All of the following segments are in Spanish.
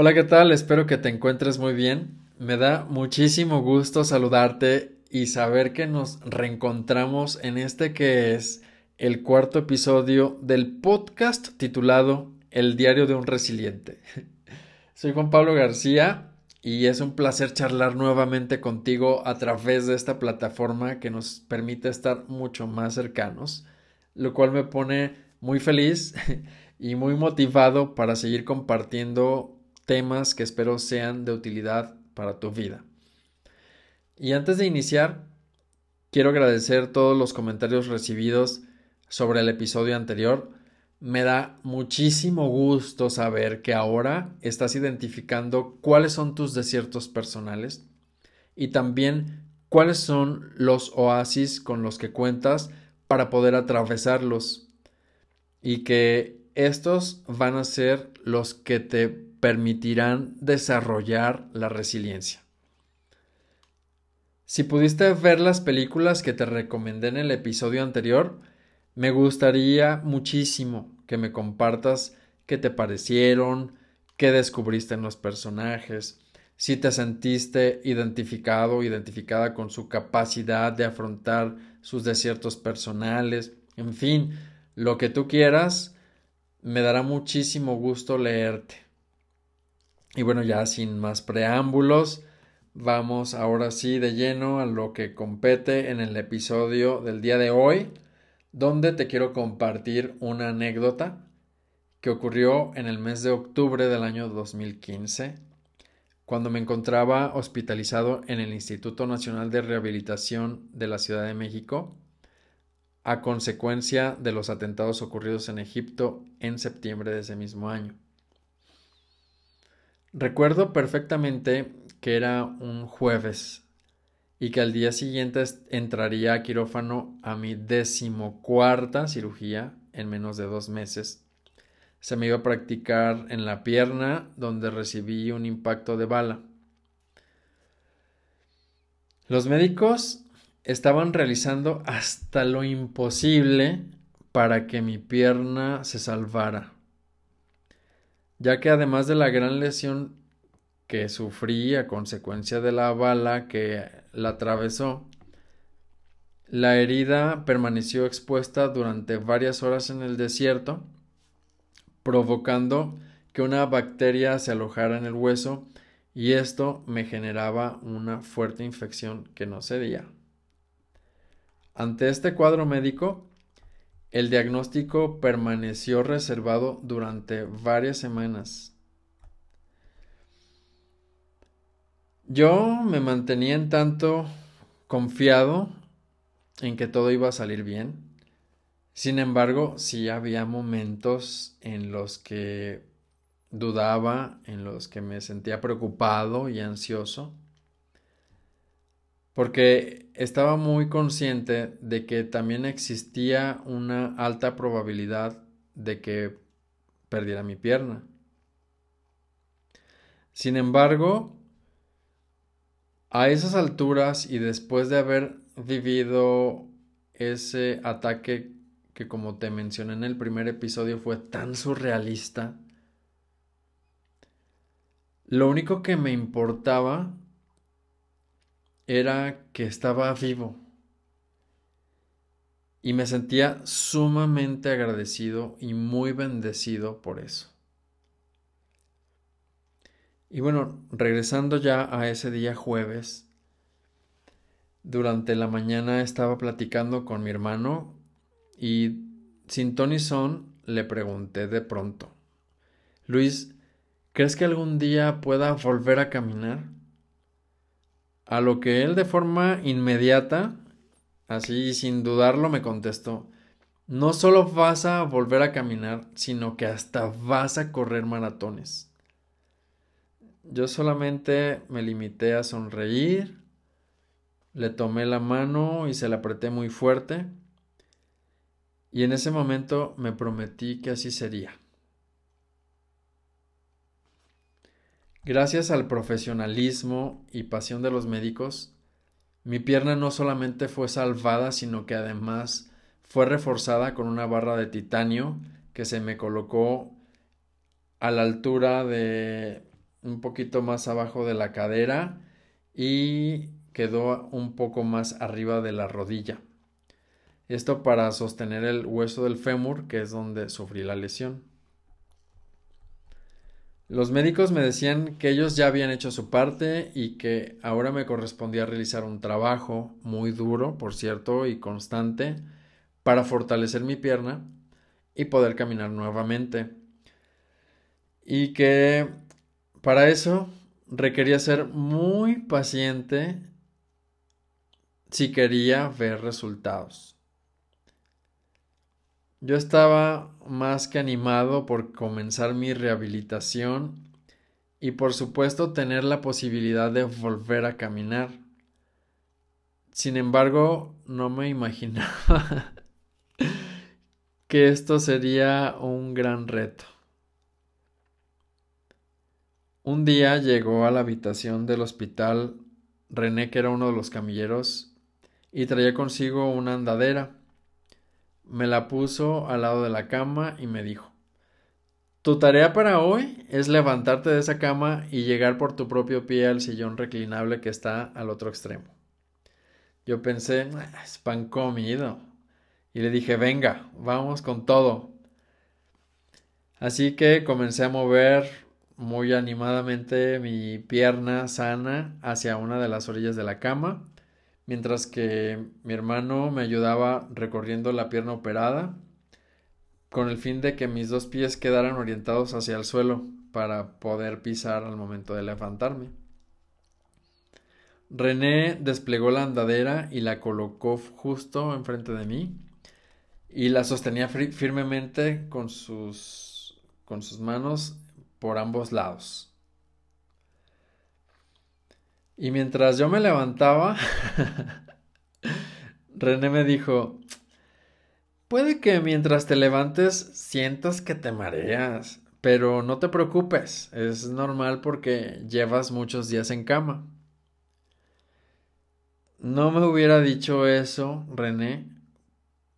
Hola, ¿qué tal? Espero que te encuentres muy bien. Me da muchísimo gusto saludarte y saber que nos reencontramos en este que es el cuarto episodio del podcast titulado El diario de un resiliente. Soy Juan Pablo García y es un placer charlar nuevamente contigo a través de esta plataforma que nos permite estar mucho más cercanos, lo cual me pone muy feliz y muy motivado para seguir compartiendo temas que espero sean de utilidad para tu vida. Y antes de iniciar, quiero agradecer todos los comentarios recibidos sobre el episodio anterior. Me da muchísimo gusto saber que ahora estás identificando cuáles son tus desiertos personales y también cuáles son los oasis con los que cuentas para poder atravesarlos y que estos van a ser los que te permitirán desarrollar la resiliencia. Si pudiste ver las películas que te recomendé en el episodio anterior, me gustaría muchísimo que me compartas qué te parecieron, qué descubriste en los personajes, si te sentiste identificado identificada con su capacidad de afrontar sus desiertos personales, en fin, lo que tú quieras, me dará muchísimo gusto leerte. Y bueno, ya sin más preámbulos, vamos ahora sí de lleno a lo que compete en el episodio del día de hoy, donde te quiero compartir una anécdota que ocurrió en el mes de octubre del año 2015, cuando me encontraba hospitalizado en el Instituto Nacional de Rehabilitación de la Ciudad de México, a consecuencia de los atentados ocurridos en Egipto en septiembre de ese mismo año. Recuerdo perfectamente que era un jueves y que al día siguiente entraría a quirófano a mi decimocuarta cirugía en menos de dos meses. Se me iba a practicar en la pierna donde recibí un impacto de bala. Los médicos estaban realizando hasta lo imposible para que mi pierna se salvara ya que además de la gran lesión que sufrí a consecuencia de la bala que la atravesó, la herida permaneció expuesta durante varias horas en el desierto, provocando que una bacteria se alojara en el hueso y esto me generaba una fuerte infección que no cedía. Ante este cuadro médico, el diagnóstico permaneció reservado durante varias semanas. Yo me mantenía en tanto confiado en que todo iba a salir bien. Sin embargo, sí había momentos en los que dudaba, en los que me sentía preocupado y ansioso porque estaba muy consciente de que también existía una alta probabilidad de que perdiera mi pierna. Sin embargo, a esas alturas y después de haber vivido ese ataque que como te mencioné en el primer episodio fue tan surrealista, lo único que me importaba era que estaba vivo. Y me sentía sumamente agradecido y muy bendecido por eso. Y bueno, regresando ya a ese día jueves, durante la mañana estaba platicando con mi hermano y sin Tony son le pregunté de pronto, Luis, ¿crees que algún día pueda volver a caminar? A lo que él de forma inmediata, así sin dudarlo, me contestó, no solo vas a volver a caminar, sino que hasta vas a correr maratones. Yo solamente me limité a sonreír, le tomé la mano y se la apreté muy fuerte, y en ese momento me prometí que así sería. Gracias al profesionalismo y pasión de los médicos, mi pierna no solamente fue salvada, sino que además fue reforzada con una barra de titanio que se me colocó a la altura de un poquito más abajo de la cadera y quedó un poco más arriba de la rodilla. Esto para sostener el hueso del fémur, que es donde sufrí la lesión. Los médicos me decían que ellos ya habían hecho su parte y que ahora me correspondía realizar un trabajo muy duro, por cierto, y constante para fortalecer mi pierna y poder caminar nuevamente. Y que para eso requería ser muy paciente si quería ver resultados. Yo estaba más que animado por comenzar mi rehabilitación y por supuesto tener la posibilidad de volver a caminar. Sin embargo, no me imaginaba que esto sería un gran reto. Un día llegó a la habitación del hospital René, que era uno de los camilleros, y traía consigo una andadera. Me la puso al lado de la cama y me dijo Tu tarea para hoy es levantarte de esa cama y llegar por tu propio pie al sillón reclinable que está al otro extremo. Yo pensé, ah, es pan comido. Y le dije, venga, vamos con todo. Así que comencé a mover muy animadamente mi pierna sana hacia una de las orillas de la cama mientras que mi hermano me ayudaba recorriendo la pierna operada con el fin de que mis dos pies quedaran orientados hacia el suelo para poder pisar al momento de levantarme. René desplegó la andadera y la colocó justo enfrente de mí y la sostenía firmemente con sus, con sus manos por ambos lados. Y mientras yo me levantaba, René me dijo, puede que mientras te levantes sientas que te mareas, pero no te preocupes, es normal porque llevas muchos días en cama. No me hubiera dicho eso, René,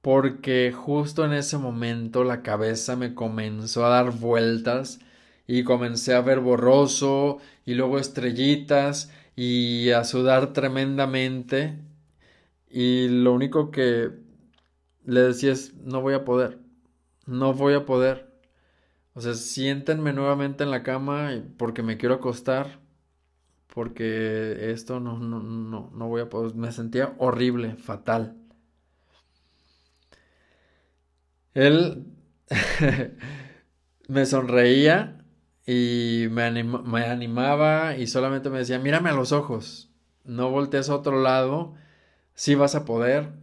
porque justo en ese momento la cabeza me comenzó a dar vueltas y comencé a ver borroso y luego estrellitas y a sudar tremendamente y lo único que le decía es no voy a poder, no voy a poder. O sea, siéntenme nuevamente en la cama porque me quiero acostar, porque esto no, no, no, no voy a poder. Me sentía horrible, fatal. Él me sonreía y me, animaba y solamente me decía, mírame a los ojos, no voltees a otro lado, sí vas a poder,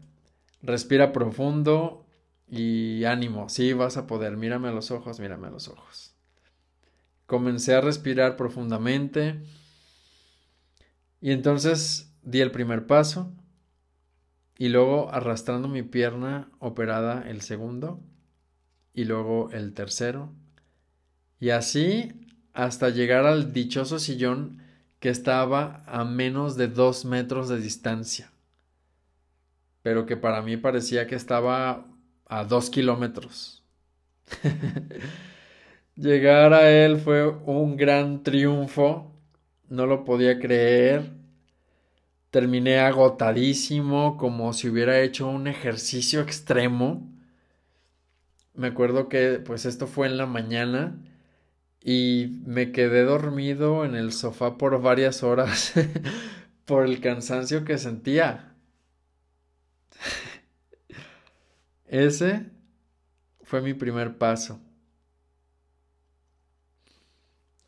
respira profundo y ánimo, sí vas a poder, mírame a los ojos, mírame a los ojos. Comencé a respirar profundamente y entonces di el primer paso y luego arrastrando mi pierna operada el segundo y luego el tercero y así hasta llegar al dichoso sillón que estaba a menos de dos metros de distancia, pero que para mí parecía que estaba a dos kilómetros. Llegar a él fue un gran triunfo, no lo podía creer. Terminé agotadísimo, como si hubiera hecho un ejercicio extremo. Me acuerdo que pues esto fue en la mañana y me quedé dormido en el sofá por varias horas por el cansancio que sentía. Ese fue mi primer paso.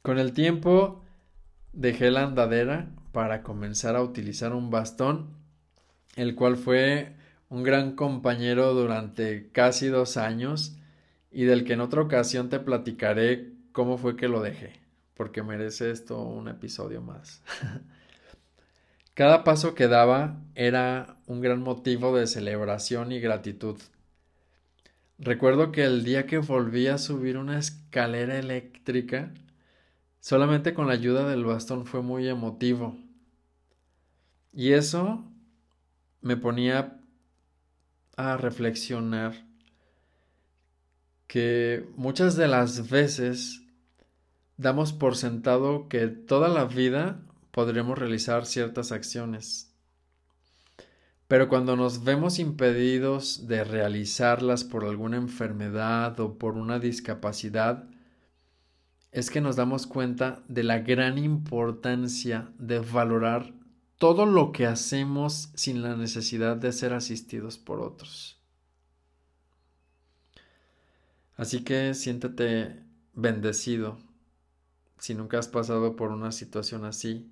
Con el tiempo dejé la andadera para comenzar a utilizar un bastón, el cual fue un gran compañero durante casi dos años y del que en otra ocasión te platicaré cómo fue que lo dejé, porque merece esto un episodio más. Cada paso que daba era un gran motivo de celebración y gratitud. Recuerdo que el día que volví a subir una escalera eléctrica, solamente con la ayuda del bastón fue muy emotivo. Y eso me ponía a reflexionar que muchas de las veces damos por sentado que toda la vida podremos realizar ciertas acciones. Pero cuando nos vemos impedidos de realizarlas por alguna enfermedad o por una discapacidad, es que nos damos cuenta de la gran importancia de valorar todo lo que hacemos sin la necesidad de ser asistidos por otros. Así que siéntete bendecido si nunca has pasado por una situación así.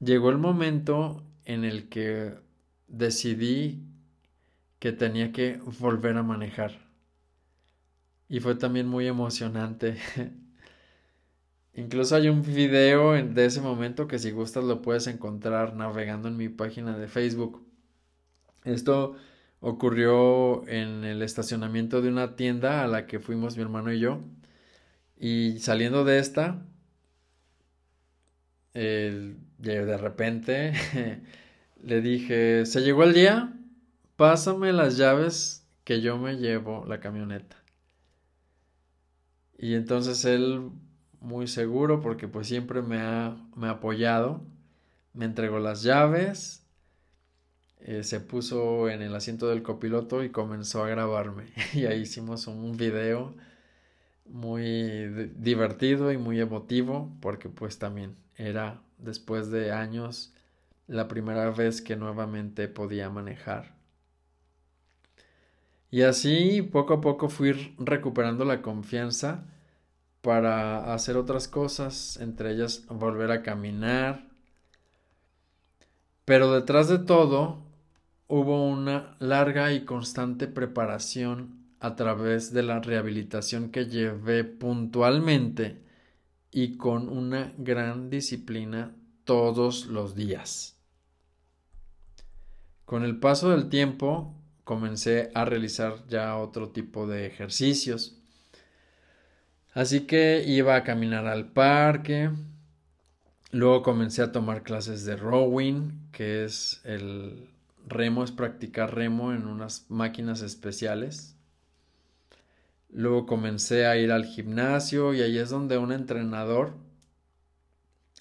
Llegó el momento en el que decidí que tenía que volver a manejar. Y fue también muy emocionante. Incluso hay un video de ese momento que si gustas lo puedes encontrar navegando en mi página de Facebook. Esto ocurrió en el estacionamiento de una tienda a la que fuimos mi hermano y yo. Y saliendo de esta, de repente le dije, se llegó el día, pásame las llaves que yo me llevo la camioneta. Y entonces él, muy seguro, porque pues siempre me ha, me ha apoyado, me entregó las llaves, eh, se puso en el asiento del copiloto y comenzó a grabarme. Y ahí hicimos un video muy divertido y muy emotivo, porque pues también era después de años la primera vez que nuevamente podía manejar. Y así poco a poco fui recuperando la confianza para hacer otras cosas, entre ellas volver a caminar. Pero detrás de todo hubo una larga y constante preparación a través de la rehabilitación que llevé puntualmente y con una gran disciplina todos los días. Con el paso del tiempo comencé a realizar ya otro tipo de ejercicios. Así que iba a caminar al parque. Luego comencé a tomar clases de rowing, que es el remo, es practicar remo en unas máquinas especiales. Luego comencé a ir al gimnasio y ahí es donde un entrenador,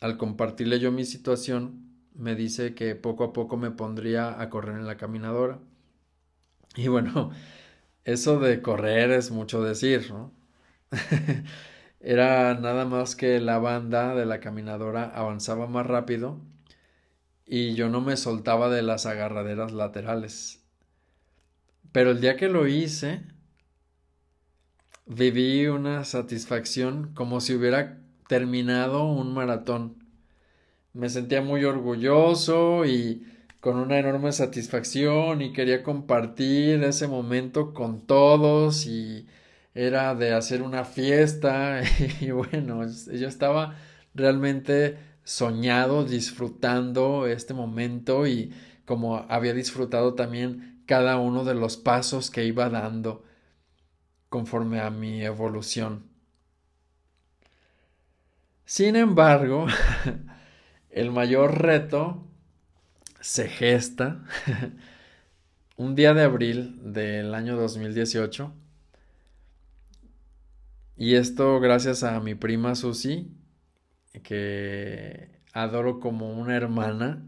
al compartirle yo mi situación, me dice que poco a poco me pondría a correr en la caminadora. Y bueno, eso de correr es mucho decir, ¿no? Era nada más que la banda de la caminadora avanzaba más rápido y yo no me soltaba de las agarraderas laterales. Pero el día que lo hice, viví una satisfacción como si hubiera terminado un maratón. Me sentía muy orgulloso y con una enorme satisfacción y quería compartir ese momento con todos y era de hacer una fiesta y bueno, yo estaba realmente soñado disfrutando este momento y como había disfrutado también cada uno de los pasos que iba dando conforme a mi evolución. Sin embargo, el mayor reto se gesta un día de abril del año 2018. Y esto gracias a mi prima Susi, que adoro como una hermana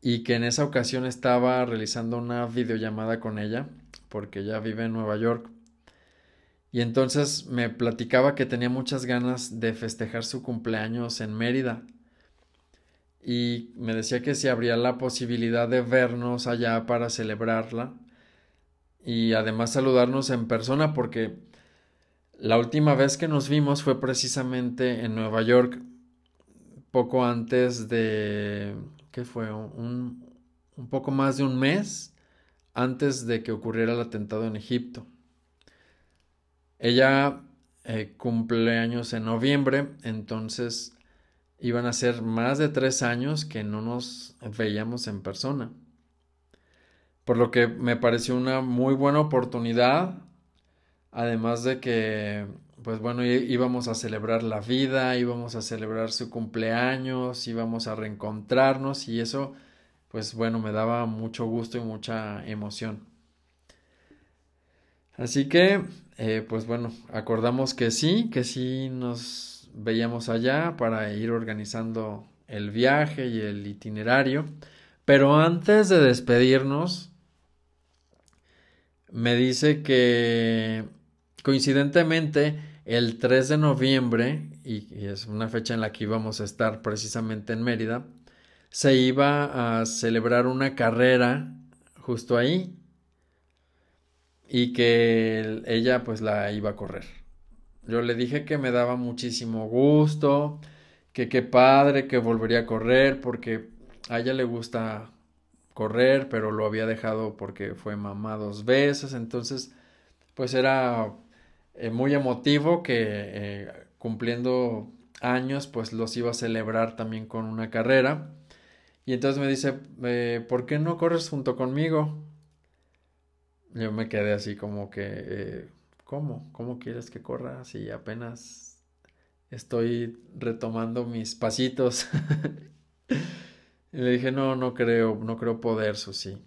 y que en esa ocasión estaba realizando una videollamada con ella porque ella vive en Nueva York. Y entonces me platicaba que tenía muchas ganas de festejar su cumpleaños en Mérida. Y me decía que si habría la posibilidad de vernos allá para celebrarla. Y además saludarnos en persona porque la última vez que nos vimos fue precisamente en Nueva York. Poco antes de... ¿Qué fue? Un, un poco más de un mes antes de que ocurriera el atentado en Egipto. Ella eh, cumple años en noviembre, entonces iban a ser más de tres años que no nos veíamos en persona. Por lo que me pareció una muy buena oportunidad, además de que, pues bueno, íbamos a celebrar la vida, íbamos a celebrar su cumpleaños, íbamos a reencontrarnos y eso, pues bueno, me daba mucho gusto y mucha emoción. Así que, eh, pues bueno, acordamos que sí, que sí nos veíamos allá para ir organizando el viaje y el itinerario. Pero antes de despedirnos, me dice que coincidentemente el 3 de noviembre, y, es una fecha en la que íbamos a estar precisamente en Mérida, se iba a celebrar una carrera justo ahí y que ella pues la iba a correr. Yo le dije que me daba muchísimo gusto, que qué padre que volvería a correr porque a ella le gusta correr, pero lo había dejado porque fue mamá dos veces, entonces pues era eh, muy emotivo que eh, cumpliendo años pues los iba a celebrar también con una carrera. Y entonces me dice, eh, ¿por qué no corres junto conmigo? Yo me quedé así como que, ¿cómo? ¿Cómo quieres que corra si apenas estoy retomando mis pasitos? y le dije, no, no creo, no creo poder, Susi.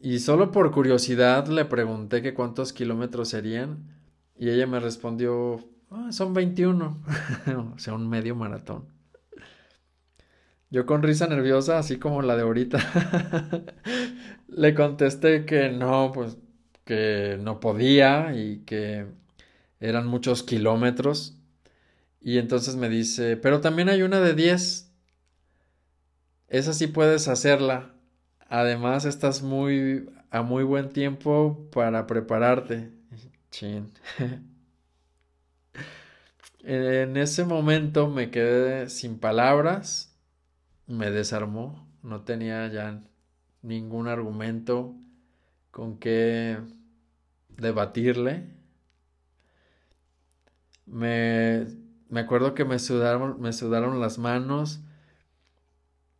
Y solo por curiosidad le pregunté que cuántos kilómetros serían y ella me respondió, ah, son 21, o sea, un medio maratón. Yo con risa nerviosa, así como la de ahorita, le contesté que no, pues que no podía y que eran muchos kilómetros. Y entonces me dice, pero también hay una de 10. Esa sí puedes hacerla. Además, estás muy a muy buen tiempo para prepararte. Chin. en ese momento me quedé sin palabras, me desarmó, no tenía ya ningún argumento con qué debatirle. Me, me acuerdo que me sudaron, me sudaron las manos,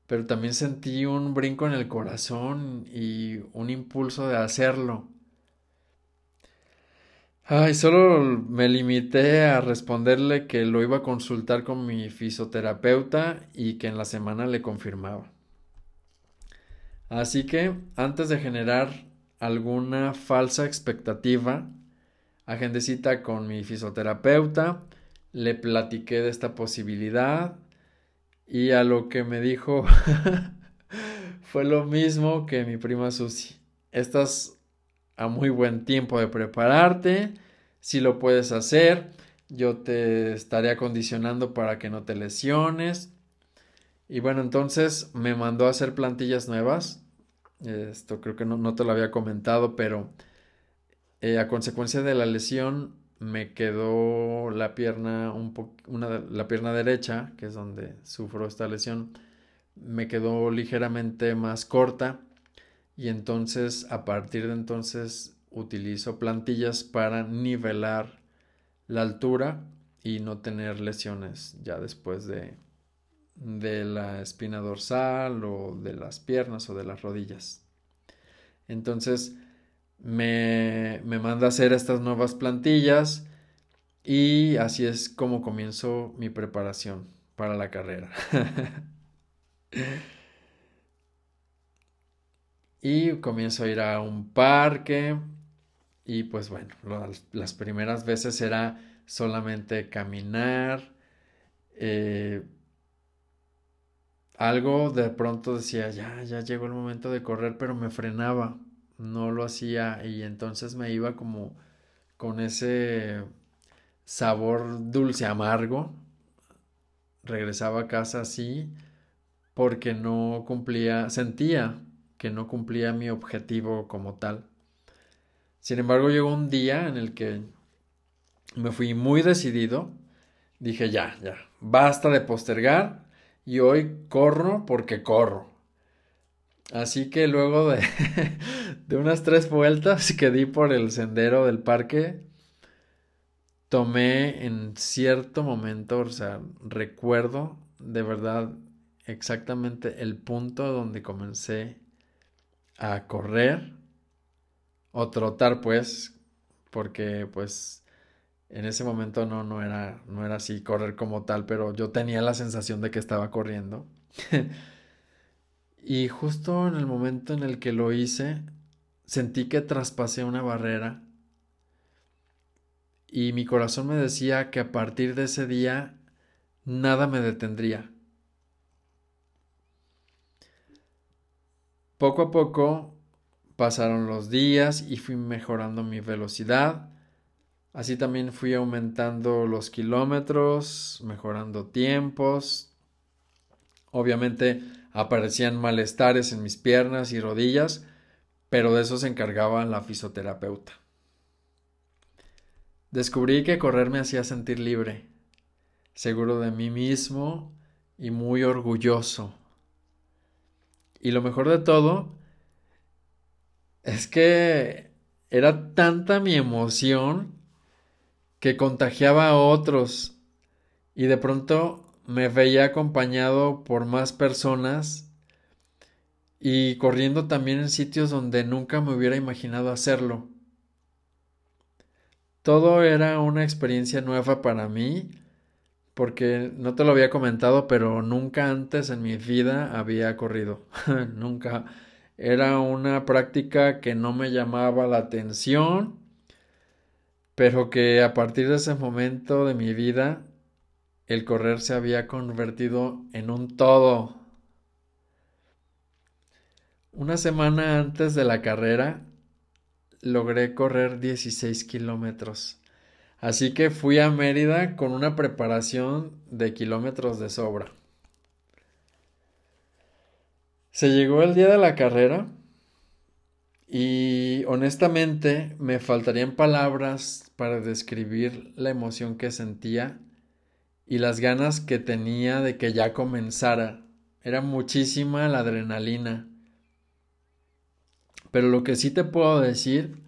pero también sentí un brinco en el corazón y un impulso de hacerlo. Ay, solo me limité a responderle que lo iba a consultar con mi fisioterapeuta y que en la semana le confirmaba. Así que, antes de generar alguna falsa expectativa, agendé cita con mi fisioterapeuta, le platiqué de esta posibilidad y a lo que me dijo fue lo mismo que mi prima Susi. Estás a muy buen tiempo de prepararte, si lo puedes hacer, yo te estaré acondicionando para que no te lesiones. Y bueno, entonces me mandó a hacer plantillas nuevas. Esto creo que no, te lo había comentado, pero eh, a consecuencia de la lesión me quedó la pierna un una, la pierna derecha, que es donde sufro esta lesión, me quedó ligeramente más corta y entonces a partir de entonces utilizo plantillas para nivelar la altura y no tener lesiones ya después de, de la espina dorsal o de las piernas o de las rodillas. Entonces, me, me manda a hacer estas nuevas plantillas y así es como comienzo mi preparación para la carrera. y comienzo a ir a un parque y pues bueno, las, primeras veces era solamente caminar. Eh, algo de pronto decía, ya, ya llegó el momento de correr, pero me frenaba no lo hacía y entonces me iba como con ese sabor dulce amargo. Regresaba a casa así porque no cumplía, sentía que no cumplía mi objetivo como tal. Sin embargo, llegó un día en el que me fui muy decidido. Dije, ya, ya, basta de postergar y hoy corro porque corro. Así que luego de, unas tres vueltas que di por el sendero del parque, tomé en cierto momento, o sea, recuerdo de verdad exactamente el punto donde comencé a correr o trotar pues porque pues en ese momento no no era no era así correr como tal pero yo tenía la sensación de que estaba corriendo Y justo en el momento en el que lo hice, sentí que traspasé una barrera y mi corazón me decía que a partir de ese día nada me detendría. Poco a poco pasaron los días y fui mejorando mi velocidad. Así también fui aumentando los kilómetros, mejorando tiempos. Obviamente aparecían malestares en mis piernas y rodillas, pero de eso se encargaba la fisioterapeuta. Descubrí que correr me hacía sentir libre, seguro de mí mismo y muy orgulloso. Y lo mejor de todo es que era tanta mi emoción que contagiaba a otros y de pronto me veía acompañado por más personas y corriendo también en sitios donde nunca me hubiera imaginado hacerlo. Todo era una experiencia nueva para mí, porque no te lo había comentado, pero nunca antes en mi vida había corrido. nunca. Era una práctica que no me llamaba la atención, pero que a partir de ese momento de mi vida, el correr se había convertido en un todo. Una semana antes de la carrera, logré correr 16 kilómetros. Así que fui a Mérida con una preparación de kilómetros de sobra. Se llegó el día de la carrera y honestamente me faltarían palabras para describir la emoción que sentía y las ganas que tenía de que ya comenzara. Era muchísima la adrenalina. Pero lo que sí te puedo decir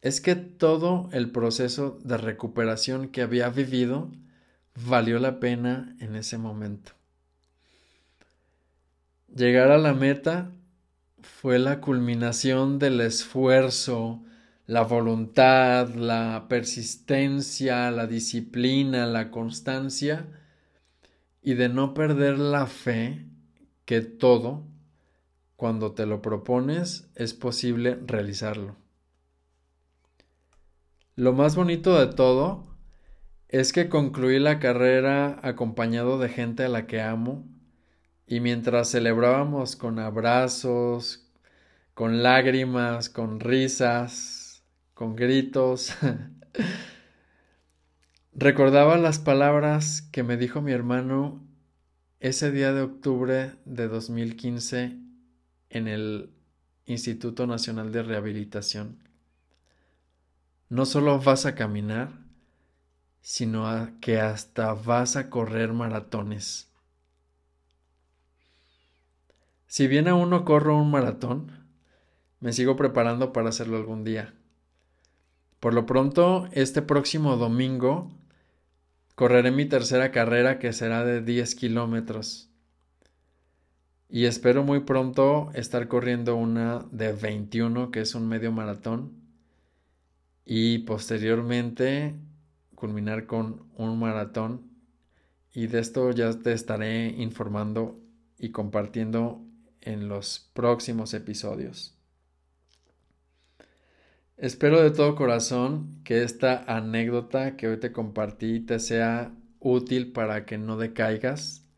es que todo el proceso de recuperación que había vivido valió la pena en ese momento. Llegar a la meta fue la culminación del esfuerzo, la voluntad, la persistencia, la disciplina, la constancia y de no perder la fe que todo cuando te lo propones, es posible realizarlo. Lo más bonito de todo es que concluí la carrera acompañado de gente a la que amo y mientras celebrábamos con abrazos, con lágrimas, con risas, con gritos, recordaba las palabras que me dijo mi hermano ese día de octubre de 2015 en el Instituto Nacional de Rehabilitación. No solo vas a caminar, sino que hasta vas a correr maratones. Si bien aún no corro un maratón, me sigo preparando para hacerlo algún día. Por lo pronto, este próximo domingo correré mi tercera carrera que será de 10 kilómetros y espero muy pronto estar corriendo una de 21, que es un medio maratón. Y posteriormente culminar con un maratón. Y de esto ya te estaré informando y compartiendo en los próximos episodios. Espero de todo corazón que esta anécdota que hoy te compartí te sea útil para que no decaigas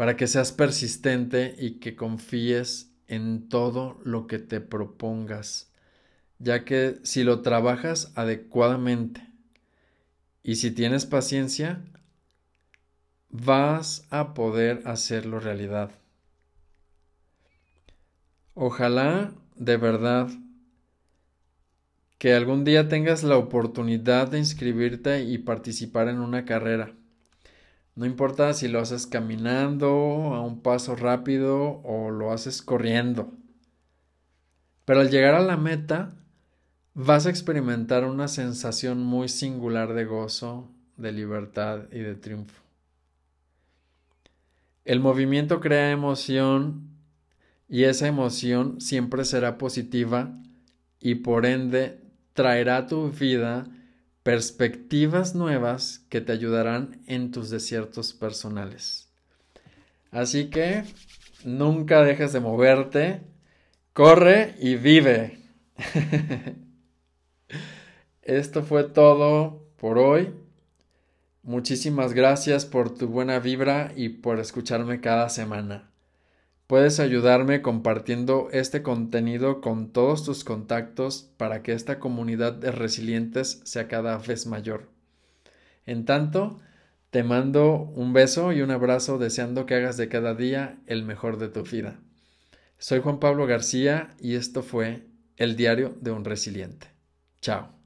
para que seas persistente y que confíes en todo lo que te propongas, ya que si lo trabajas adecuadamente y si tienes paciencia, vas a poder hacerlo realidad. Ojalá de verdad que algún día tengas la oportunidad de inscribirte y participar en una carrera no importa si lo haces caminando a un paso rápido o lo haces corriendo. Pero al llegar a la meta, vas a experimentar una sensación muy singular de gozo, de libertad y de triunfo. El movimiento crea emoción y esa emoción siempre será positiva y por ende traerá a tu vida perspectivas nuevas que te ayudarán en tus desiertos personales. Así que nunca dejes de moverte Corre y vive. Esto fue todo por hoy. Muchísimas gracias por tu buena vibra y por escucharme cada semana. Puedes ayudarme compartiendo este contenido con todos tus contactos para que esta comunidad de resilientes sea cada vez mayor. En tanto, te mando un beso y un abrazo deseando que hagas de cada día el mejor de tu vida. Soy Juan Pablo García y esto fue El Diario de un Resiliente. Chao.